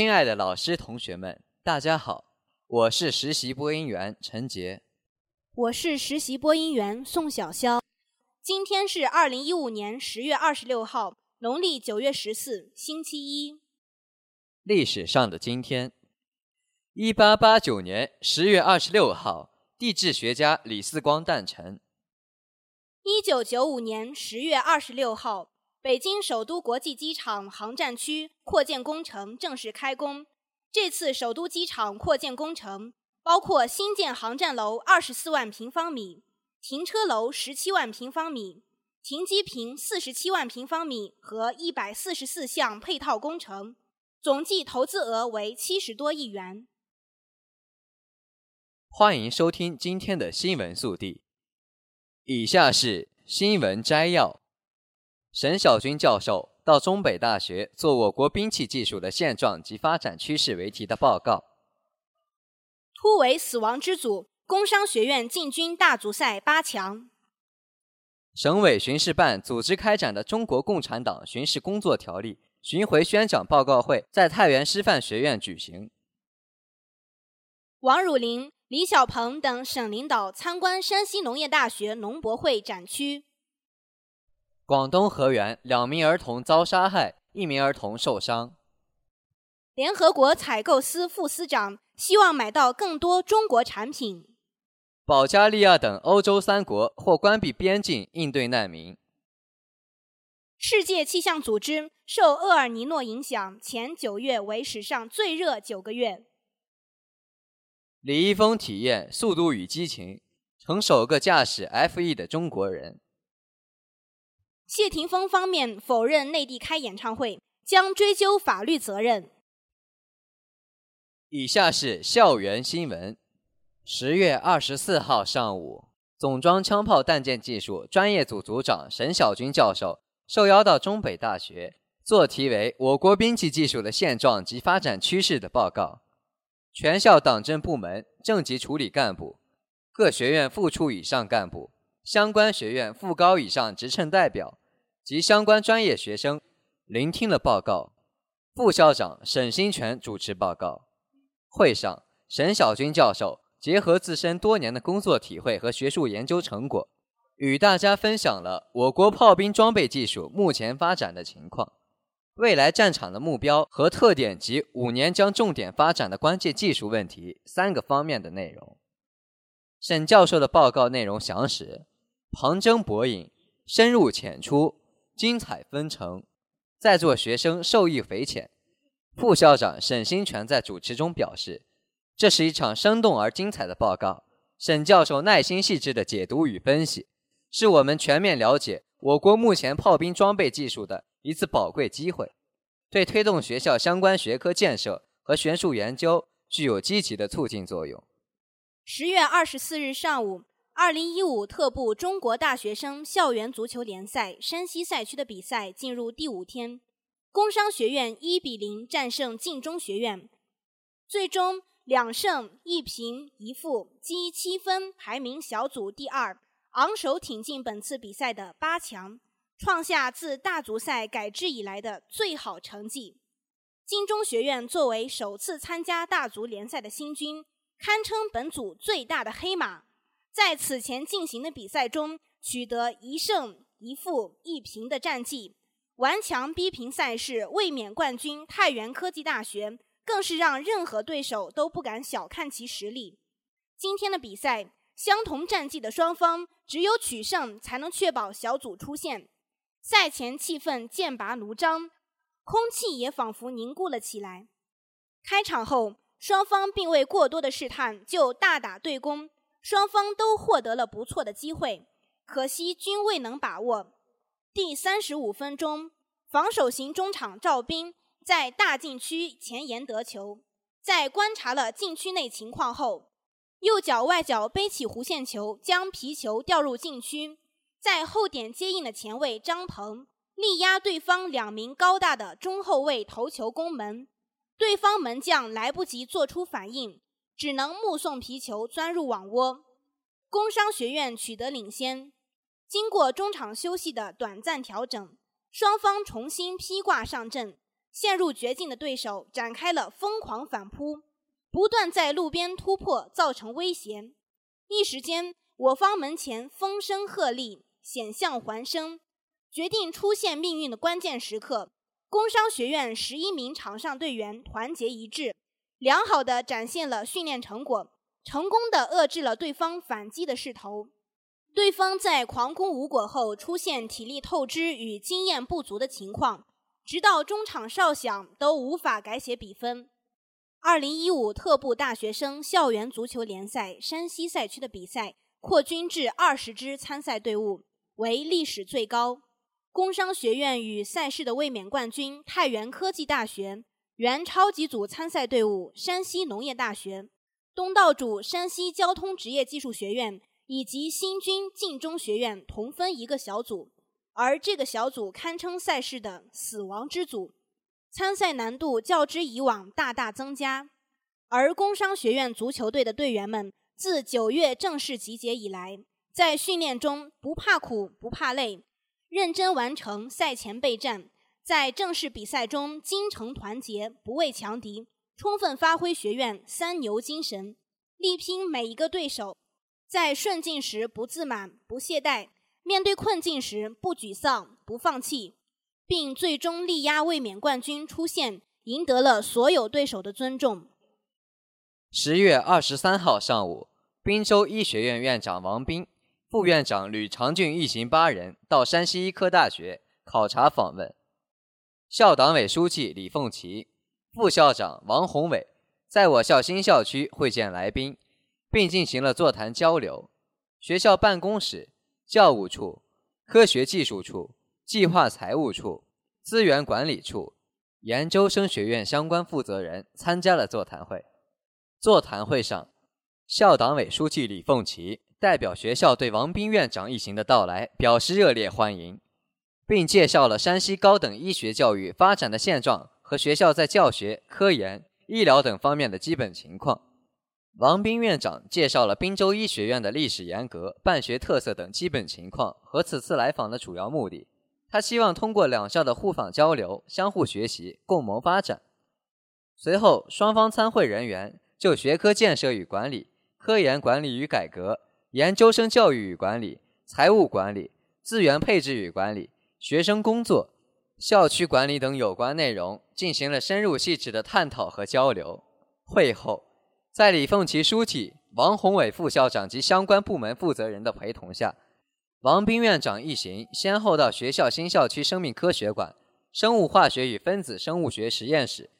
亲爱的老师、同学们，大家好！我是实习播音员陈杰，我是实习播音员宋小潇。今天是二零一五年十月二十六号，农历九月十四，星期一。历史上的今天，一八八九年十月二十六号，地质学家李四光诞辰。一九九五年十月二十六号。北京首都国际机场航站区扩建工程正式开工。这次首都机场扩建工程包括新建航站楼二十四万平方米、停车楼十七万平方米、停机坪四十七万平方米和一百四十四项配套工程，总计投资额为七十多亿元。欢迎收听今天的新闻速递，以下是新闻摘要。沈晓军教授到中北大学做我国兵器技术的现状及发展趋势为题的报告。突围死亡之组，工商学院进军大足赛八强。省委巡视办组织开展的中国共产党巡视工作条例巡回宣讲报告会在太原师范学院举行。王汝霖、李小鹏等省领导参观山西农业大学农博会展区。广东河源两名儿童遭杀害，一名儿童受伤。联合国采购司副司长希望买到更多中国产品。保加利亚等欧洲三国或关闭边境应对难民。世界气象组织受厄尔尼诺影响，前九月为史上最热九个月。李易峰体验《速度与激情》，成首个驾驶 F1 的中国人。谢霆锋方面否认内地开演唱会，将追究法律责任。以下是校园新闻：十月二十四号上午，总装枪炮弹件技术专业组组长沈小军教授受邀到中北大学做题为《我国兵器技术的现状及发展趋势》的报告。全校党政部门、正级处理干部、各学院副处以上干部、相关学院副高以上职称代表。及相关专业学生聆听了报告，副校长沈新全主持报告。会上，沈小军教授结合自身多年的工作体会和学术研究成果，与大家分享了我国炮兵装备技术目前发展的情况、未来战场的目标和特点及五年将重点发展的关键技术问题三个方面的内容。沈教授的报告内容详实、旁征博引、深入浅出。精彩纷呈，在座学生受益匪浅。副校长沈新全在主持中表示：“这是一场生动而精彩的报告。沈教授耐心细致的解读与分析，是我们全面了解我国目前炮兵装备技术的一次宝贵机会，对推动学校相关学科建设和学术研究具有积极的促进作用。”十月二十四日上午。二零一五特步中国大学生校园足球联赛山西赛区的比赛进入第五天，工商学院一比零战胜晋中学院，最终两胜一平一负，积七分，排名小组第二，昂首挺进本次比赛的八强，创下自大足赛改制以来的最好成绩。晋中学院作为首次参加大足联赛的新军，堪称本组最大的黑马。在此前进行的比赛中，取得一胜一负一平的战绩，顽强逼平赛事卫冕冠军太原科技大学，更是让任何对手都不敢小看其实力。今天的比赛，相同战绩的双方只有取胜才能确保小组出线。赛前气氛剑拔弩张，空气也仿佛凝固了起来。开场后，双方并未过多的试探，就大打对攻。双方都获得了不错的机会，可惜均未能把握。第三十五分钟，防守型中场赵斌在大禁区前沿得球，在观察了禁区内情况后，右脚外脚背起弧线球，将皮球吊入禁区，在后点接应的前卫张鹏力压对方两名高大的中后卫头球攻门，对方门将来不及做出反应，只能目送皮球钻入网窝，工商学院取得领先。经过中场休息的短暂调整。双方重新披挂上阵，陷入绝境的对手展开了疯狂反扑，不断在路边突破，造成威胁。一时间，我方门前风声鹤唳，险象环生。决定出现命运的关键时刻，工商学院十一名场上队员团结一致，良好的展现了训练成果，成功的遏制了对方反击的势头。对方在狂攻无果后，出现体力透支与经验不足的情况，直到中场哨响都无法改写比分。二零一五特步大学生校园足球联赛山西赛区的比赛扩军至二十支参赛队伍，为历史最高。工商学院与赛事的卫冕冠军太原科技大学、原超级组参赛队伍山西农业大学、东道主山西交通职业技术学院。以及新军晋中学院同分一个小组，而这个小组堪称赛事的死亡之组，参赛难度较之以往大大增加。而工商学院足球队的队员们自九月正式集结以来，在训练中不怕苦不怕累，认真完成赛前备战，在正式比赛中精诚团结，不畏强敌，充分发挥学院三牛精神，力拼每一个对手。在顺境时不自满、不懈怠，面对困境时不沮丧、不放弃，并最终力压卫冕冠军出现，赢得了所有对手的尊重。十月二十三号上午，滨州医学院院长王斌、副院长吕长俊一行八人到山西医科大学考察访问，校党委书记李凤岐、副校长王宏伟在我校新校区会见来宾。并进行了座谈交流。学校办公室、教务处、科学技术处、计划财务处、资源管理处、研究生学院相关负责人参加了座谈会。座谈会上，校党委书记李凤岐代表学校对王斌院长一行的到来表示热烈欢迎，并介绍了山西高等医学教育发展的现状和学校在教学、科研、医疗等方面的基本情况。王斌院长介绍了滨州医学院的历史沿革、办学特色等基本情况和此次来访的主要目的。他希望通过两校的互访交流、相互学习、共谋发展。随后，双方参会人员就学科建设与管理、科研管理与改革、研究生教育与管理、财务管理、资源配置与管理、学生工作、校区管理等有关内容进行了深入细致的探讨和交流。会后。在李凤岐书记、王宏伟副校长及相关部门负责人的陪同下，王斌院长一行先后到学校新校区生命科学馆、生物化学与分子生物学实验室、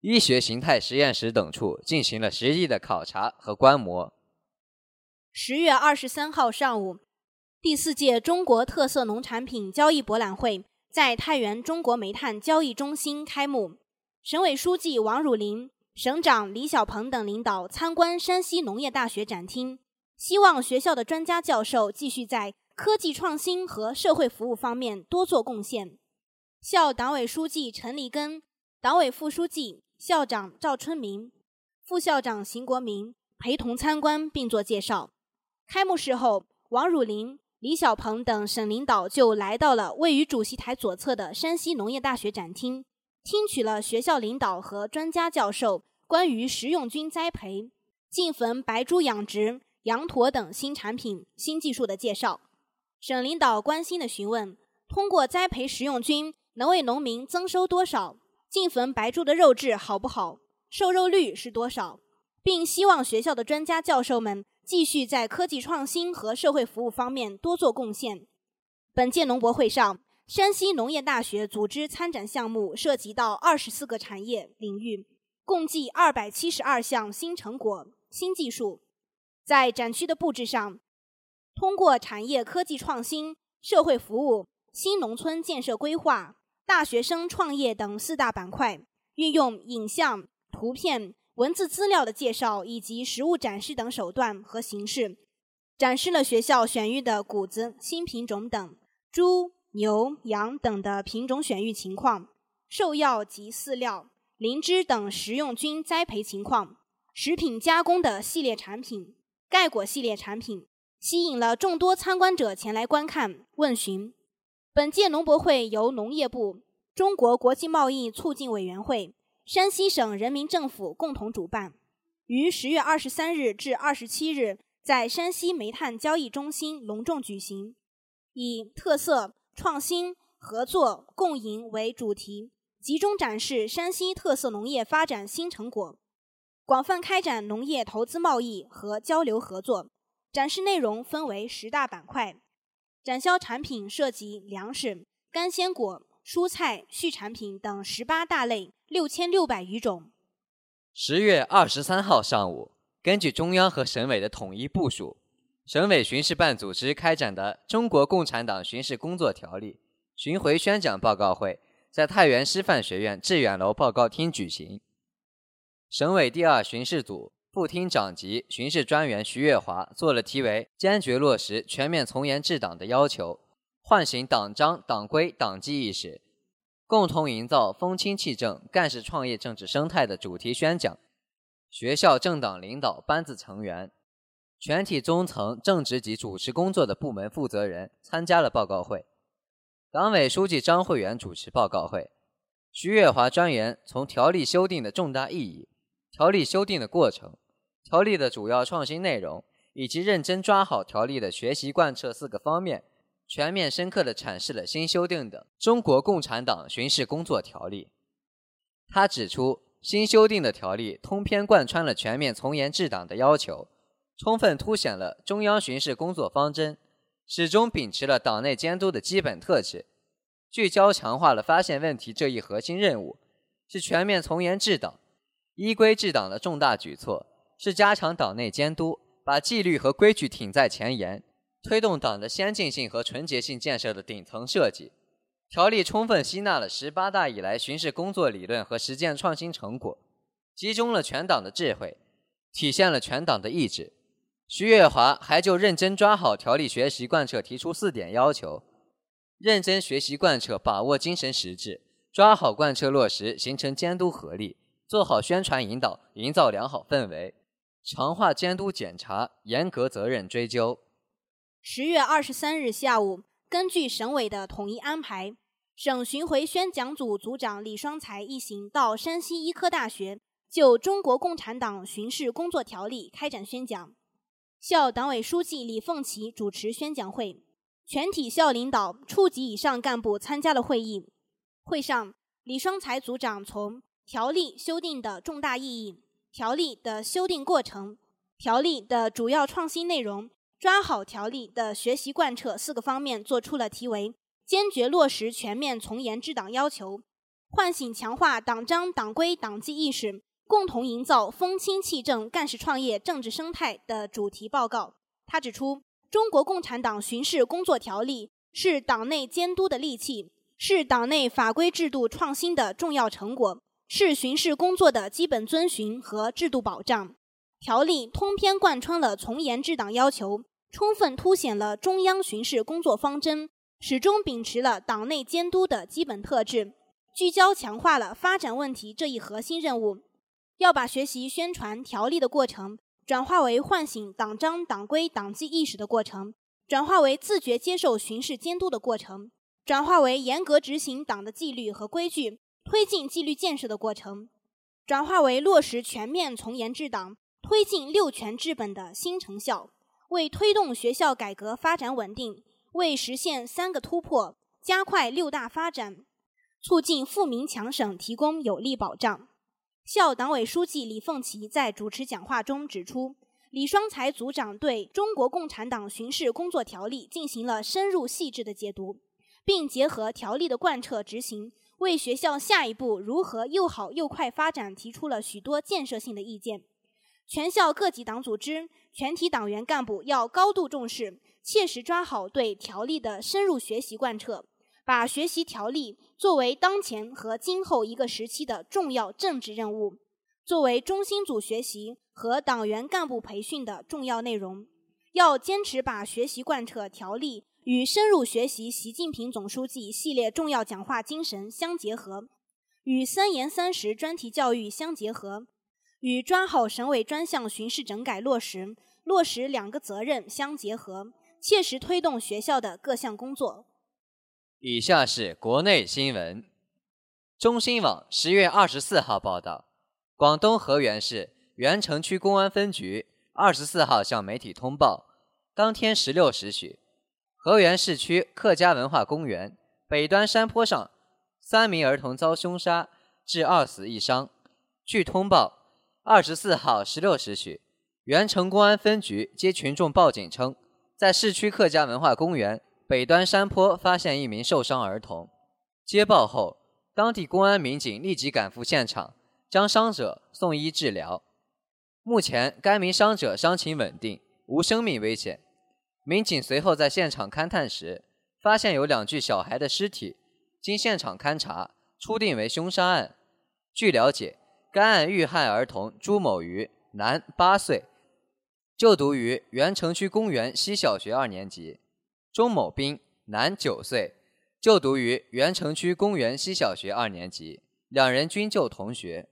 医学形态实验室等处进行了实地的考察和观摩。十月二十三号上午，第四届中国特色农产品交易博览会在太原中国煤炭交易中心开幕，省委书记王汝霖。省长李小鹏等领导参观山西农业大学展厅，希望学校的专家教授继续在科技创新和社会服务方面多做贡献。校党委书记陈立根、党委副书记、校长赵春明、副校长邢国民陪同参观并做介绍。开幕式后，王汝霖、李小鹏等省领导就来到了位于主席台左侧的山西农业大学展厅。听取了学校领导和专家教授关于食用菌栽培、净坟白猪养殖、羊驼等新产品、新技术的介绍。省领导关心的询问：通过栽培食用菌能为农民增收多少？净坟白猪的肉质好不好？瘦肉率是多少？并希望学校的专家教授们继续在科技创新和社会服务方面多做贡献。本届农博会上。山西农业大学组织参展项目涉及到二十四个产业领域，共计二百七十二项新成果、新技术。在展区的布置上，通过产业科技创新、社会服务、新农村建设规划、大学生创业等四大板块，运用影像、图片、文字资料的介绍以及实物展示等手段和形式，展示了学校选育的谷子、新品种等猪、牛、羊等的品种选育情况，兽药及饲料、灵芝等食用菌栽培情况，食品加工的系列产品、盖果系列产品。吸引了众多参观者前来观看问询。本届农博会由农业部、中国国际贸易促进委员会、山西省人民政府共同主办，于十月二十三日至二十七日在山西煤炭交易中心隆重举行，以特色、创新、合作、共赢为主题，集中展示山西特色农业发展新成果，广泛开展农业投资贸易和交流合作。展示内容分为十大板块，展销产品涉及粮食、干鲜果、蔬菜、畜产品等十八大类六千六百余种。十月二十三号上午，根据中央和省委的统一部署，省委巡视办组织开展的《中国共产党巡视工作条例》巡回宣讲报告会在太原师范学院致远楼报告厅举行。省委第二巡视组。副厅长级巡视专员徐月华做了题为“坚决落实全面从严治党的要求，唤醒党章党规党纪意识，共同营造风清气正干事创业政治生态”的主题宣讲。学校政党领导班子成员、全体中层正职及主持工作的部门负责人参加了报告会。党委书记张慧元主持报告会。徐月华专员从条例修订的重大意义、条例修订的过程。条例的主要创新内容，以及认真抓好条例的学习贯彻四个方面，全面深刻地阐释了新修订的《中国共产党巡视工作条例》。他指出，新修订的条例通篇贯穿了全面从严治党的要求，充分凸显了中央巡视工作方针，始终秉持了党内监督的基本特质，聚焦强化了发现问题这一核心任务，是全面从严治党、依规治党的重大举措。是加强党内监督，把纪律和规矩挺在前沿，推动党的先进性和纯洁性建设的顶层设计。条例充分吸纳了十八大以来巡视工作理论和实践创新成果，集中了全党的智慧，体现了全党的意志。徐月华还就认真抓好条例学习贯彻提出四点要求：认真学习贯彻，把握精神实质，抓好贯彻落实，形成监督合力，做好宣传引导，营造良好氛围。强化监督检查，严格责任追究。十月二十三日下午，根据省委的统一安排，省巡回宣讲组组长李双才一行到山西医科大学，就《中国共产党巡视工作条例》开展宣讲。校党委书记李凤岐主持宣讲会，全体校领导、处级以上干部参加了会议。会上，李双才组长从条例修订的重大意义。条例的修订过程、条例的主要创新内容、抓好条例的学习贯彻四个方面，作出了题为“坚决落实全面从严治党要求，唤醒强化党章党规党纪意识，共同营造风清气正干事创业政治生态”的主题报告。他指出，《中国共产党巡视工作条例》是党内监督的利器，是党内法规制度创新的重要成果。是巡视工作的基本遵循和制度保障。条例通篇贯穿了从严治党要求，充分凸显了中央巡视工作方针，始终秉持了党内监督的基本特质，聚焦强化了发展问题这一核心任务。要把学习宣传条例的过程，转化为唤醒党章党规党纪意识的过程，转化为自觉接受巡视监督的过程，转化为严格执行党的纪律和规矩。推进纪律建设的过程，转化为落实全面从严治党、推进六全治本的新成效，为推动学校改革发展稳定，为实现三个突破、加快六大发展、促进富民强省提供有力保障。校党委书记李凤岐在主持讲话中指出，李双才组长对中国共产党巡视工作条例进行了深入细致的解读，并结合条例的贯彻执行。为学校下一步如何又好又快发展提出了许多建设性的意见。全校各级党组织、全体党员干部要高度重视，切实抓好对条例的深入学习贯彻，把学习条例作为当前和今后一个时期的重要政治任务，作为中心组学习和党员干部培训的重要内容。要坚持把学习贯彻条例与深入学习习近平总书记系列重要讲话精神相结合，与三严三实专题教育相结合，与抓好省委专项巡视整改落实、落实两个责任相结合，切实推动学校的各项工作。以下是国内新闻。中新网十月二十四号报道，广东河源市源城区公安分局。二十四号向媒体通报，当天十六时许，河源市区客家文化公园北端山坡上，三名儿童遭凶杀，致二死一伤。据通报，二十四号十六时许，源城公安分局接群众报警称，在市区客家文化公园北端山坡发现一名受伤儿童。接报后，当地公安民警立即赶赴现场，将伤者送医治疗。目前，该名伤者伤情稳定，无生命危险。民警随后在现场勘探时，发现有两具小孩的尸体。经现场勘查，初定为凶杀案。据了解，该案遇害儿童朱某瑜，男，八岁，就读于原城区公园西小学二年级；钟某斌，男，九岁，就读于原城区公园西小学二年级，两人均就同学。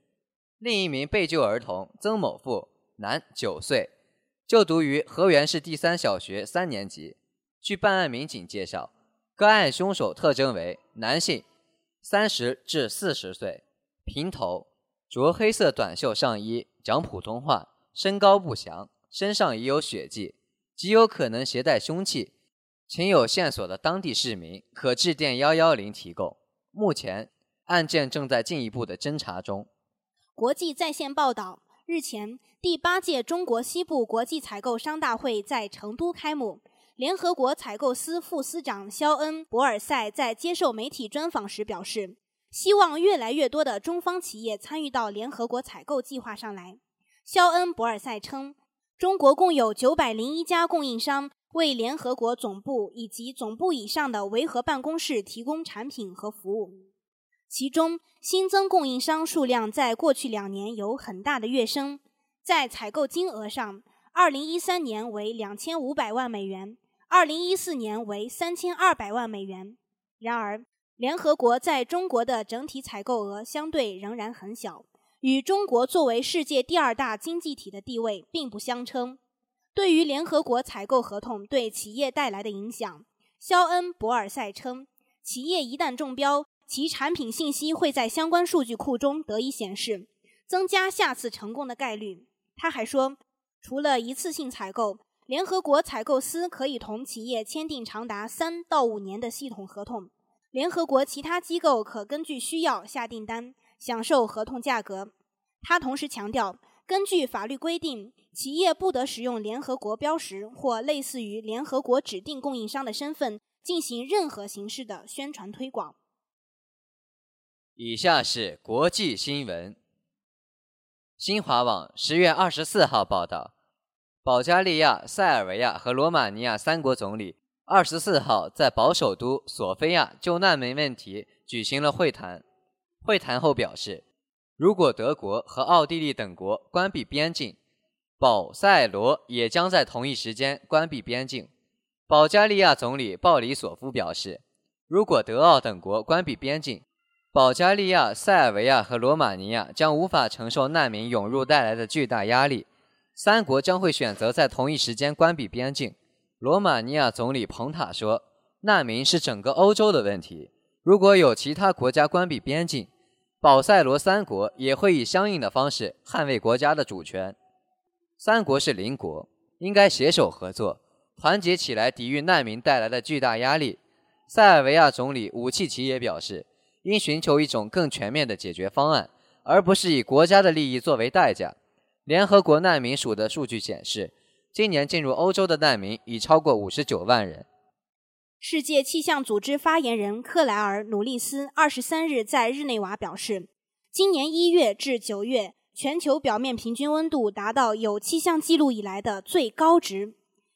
另一名被救儿童曾某富，男，九岁，就读于河源市第三小学三年级。据办案民警介绍，该案凶手特征为男性，三十至四十岁，平头，着黑色短袖上衣，讲普通话，身高不详，身上已有血迹，极有可能携带凶器。请有线索的当地市民可致电幺幺零提供。目前，案件正在进一步的侦查中。国际在线报道：日前，第八届中国西部国际采购商大会在成都开幕。联合国采购司副司长肖恩·博尔塞在接受媒体专访时表示，希望越来越多的中方企业参与到联合国采购计划上来。肖恩·博尔塞称，中国共有九百零一家供应商为联合国总部以及总部以上的维和办公室提供产品和服务。其中新增供应商数量在过去两年有很大的跃升，在采购金额上，二零一三年为两千五百万美元，二零一四年为三千二百万美元。然而，联合国在中国的整体采购额相对仍然很小，与中国作为世界第二大经济体的地位并不相称。对于联合国采购合同对企业带来的影响，肖恩·博尔塞称，企业一旦中标。其产品信息会在相关数据库中得以显示，增加下次成功的概率。他还说，除了一次性采购，联合国采购司可以同企业签订长达三到五年的系统合同。联合国其他机构可根据需要下订单，享受合同价格。他同时强调，根据法律规定，企业不得使用联合国标识或类似于联合国指定供应商的身份进行任何形式的宣传推广。以下是国际新闻。新华网十月二十四号报道，保加利亚、塞尔维亚和罗马尼亚三国总理二十四号在保首都索菲亚就难民问题举行了会谈。会谈后表示，如果德国和奥地利等国关闭边境，保塞罗也将在同一时间关闭边境。保加利亚总理鲍里索夫表示，如果德奥等国关闭边境，保加利亚、塞尔维亚和罗马尼亚将无法承受难民涌入带来的巨大压力，三国将会选择在同一时间关闭边境。罗马尼亚总理彭塔说：“难民是整个欧洲的问题，如果有其他国家关闭边境，保塞罗三国也会以相应的方式捍卫国家的主权。三国是邻国，应该携手合作，团结起来抵御难民带来的巨大压力。”塞尔维亚总理武契奇也表示。应寻求一种更全面的解决方案，而不是以国家的利益作为代价。联合国难民署的数据显示，今年进入欧洲的难民已超过五十九万人。世界气象组织发言人克莱尔·努利斯二十三日在日内瓦表示，今年一月至九月，全球表面平均温度达到有气象记录以来的最高值，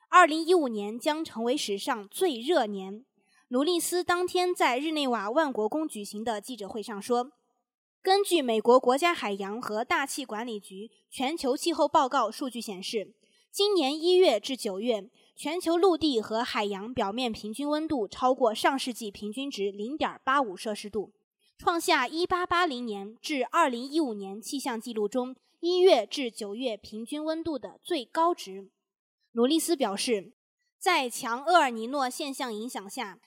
二零一五年将成为史上最热年。努利斯当天在日内瓦万国宫举行的记者会上说：“根据美国国家海洋和大气管理局全球气候报告数据显示，今年一月至九月，全球陆地和海洋表面平均温度超过上世纪平均值零点八五摄氏度，创下一八八零年至二零一五年气象记录中一月至九月平均温度的最高值。”卢利斯表示，在强厄尔尼诺现象影响下。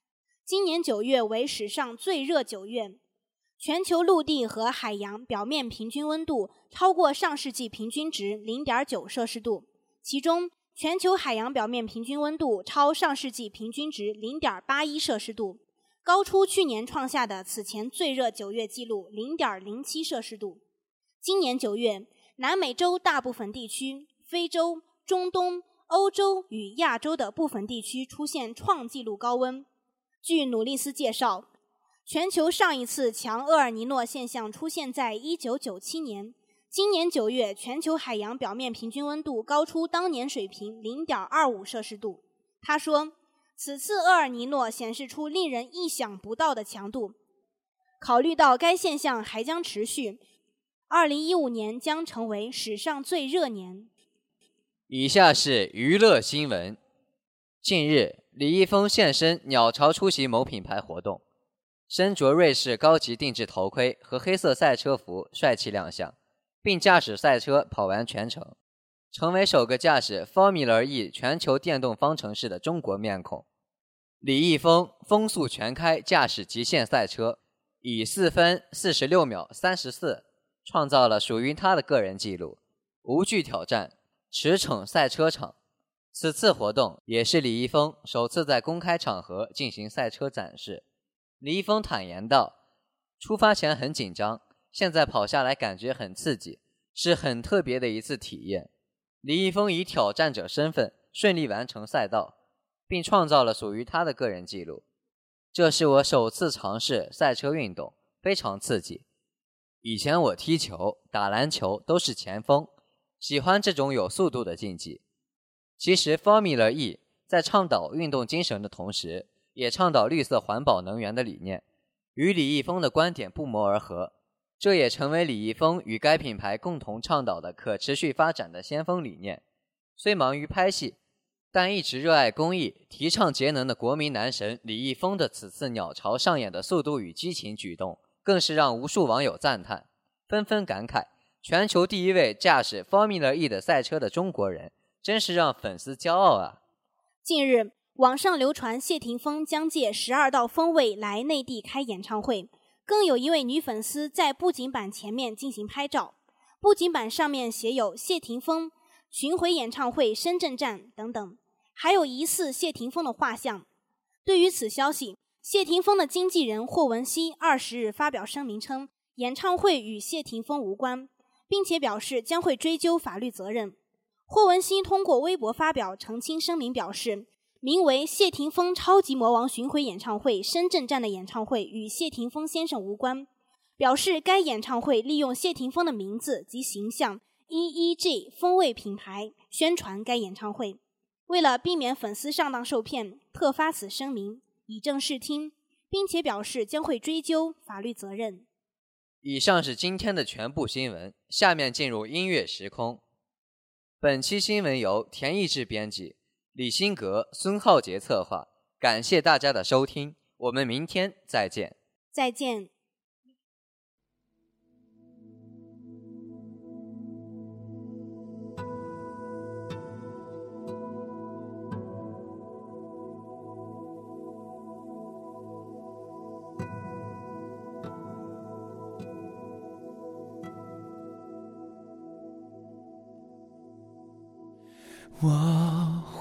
今年九月为史上最热九月，全球陆地和海洋表面平均温度超过上世纪平均值零点九摄氏度，其中全球海洋表面平均温度超上世纪平均值零点八一摄氏度，高出去年创下的此前最热九月纪录零点零七摄氏度。今年九月，南美洲大部分地区、非洲、中东、欧洲与亚洲的部分地区出现创纪录高温。据努利斯介绍，全球上一次强厄尔尼诺现象出现在1997年。今年9月，全球海洋表面平均温度高出当年水平0.25摄氏度。他说，此次厄尔尼诺显示出令人意想不到的强度。考虑到该现象还将持续，2015年将成为史上最热年。以下是娱乐新闻。近日。李易峰现身鸟巢出席某品牌活动，身着瑞士高级定制头盔和黑色赛车服，帅气亮相，并驾驶赛车跑完全程，成为首个驾驶 Formula E 全球电动方程式的中国面孔。李易峰风速全开驾驶极限赛车，以四分四十六秒三十四创造了属于他的个人纪录，无惧挑战驰骋赛车场。此次活动也是李易峰首次在公开场合进行赛车展示。李易峰坦言道：“出发前很紧张，现在跑下来感觉很刺激，是很特别的一次体验。”李易峰以挑战者身份顺利完成赛道，并创造了属于他的个人纪录。这是我首次尝试赛车运动，非常刺激。以前我踢球、打篮球都是前锋，喜欢这种有速度的竞技。其实，Formula E 在倡导运动精神的同时，也倡导绿色环保能源的理念，与李易峰的观点不谋而合。这也成为李易峰与该品牌共同倡导的可持续发展的先锋理念。虽忙于拍戏，但一直热爱公益、提倡节能的国民男神李易峰的此次鸟巢上演的速度与激情举动，更是让无数网友赞叹，纷纷感慨：全球第一位驾驶 Formula E 的赛车的中国人。真是让粉丝骄傲啊！近日，网上流传谢霆锋将借十二道锋味来内地开演唱会，更有一位女粉丝在布景板前面进行拍照，布景板上面写有“谢霆锋巡回演唱会深圳站”等等，还有疑似谢霆锋的画像。对于此消息，谢霆锋的经纪人霍汶希二十日发表声明称，演唱会与谢霆锋无关，并且表示将会追究法律责任。霍汶希通过微博发表澄清声明，表示名为“谢霆锋超级魔王巡回演唱会深圳站”的演唱会与谢霆锋先生无关，表示该演唱会利用谢霆锋的名字及形象 “EEG 风味”品牌宣传该演唱会。为了避免粉丝上当受骗，特发此声明以正视听，并且表示将会追究法律责任。以上是今天的全部新闻，下面进入音乐时空。本期新闻由田义志编辑，李新格、孙浩杰策划。感谢大家的收听，我们明天再见。再见。我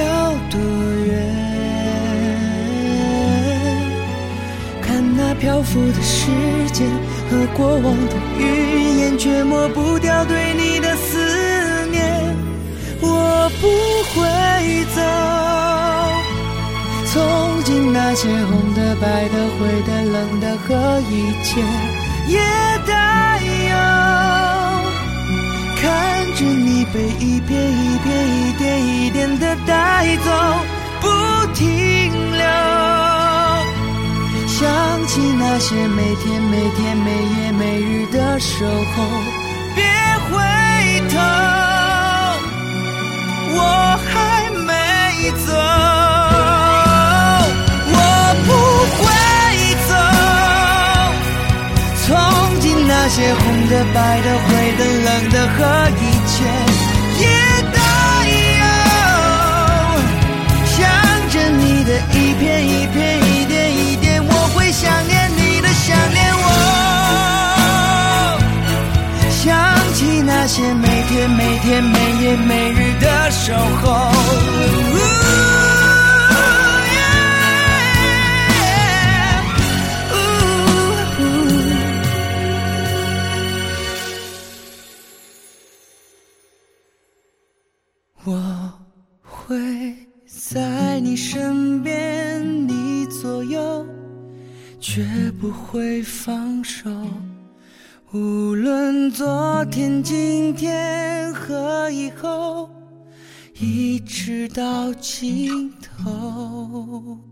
要多远，看那漂浮的时间。和过往的云烟，却抹不掉对你的思念。我不会走，从今那些红的、白的、灰的、冷的和一切也带有，看着你被一片一片、一点一点的带走，不停留。想起那些每天每天每夜每日的守候，别回头，我还没走，我不会走。从今那些红的、白的、灰的、冷的和一片一片一点一点，我会。想念你的，想念我，想起那些每天每天每夜每日的守候。会放手，无论昨天、今天和以后，一直到尽头。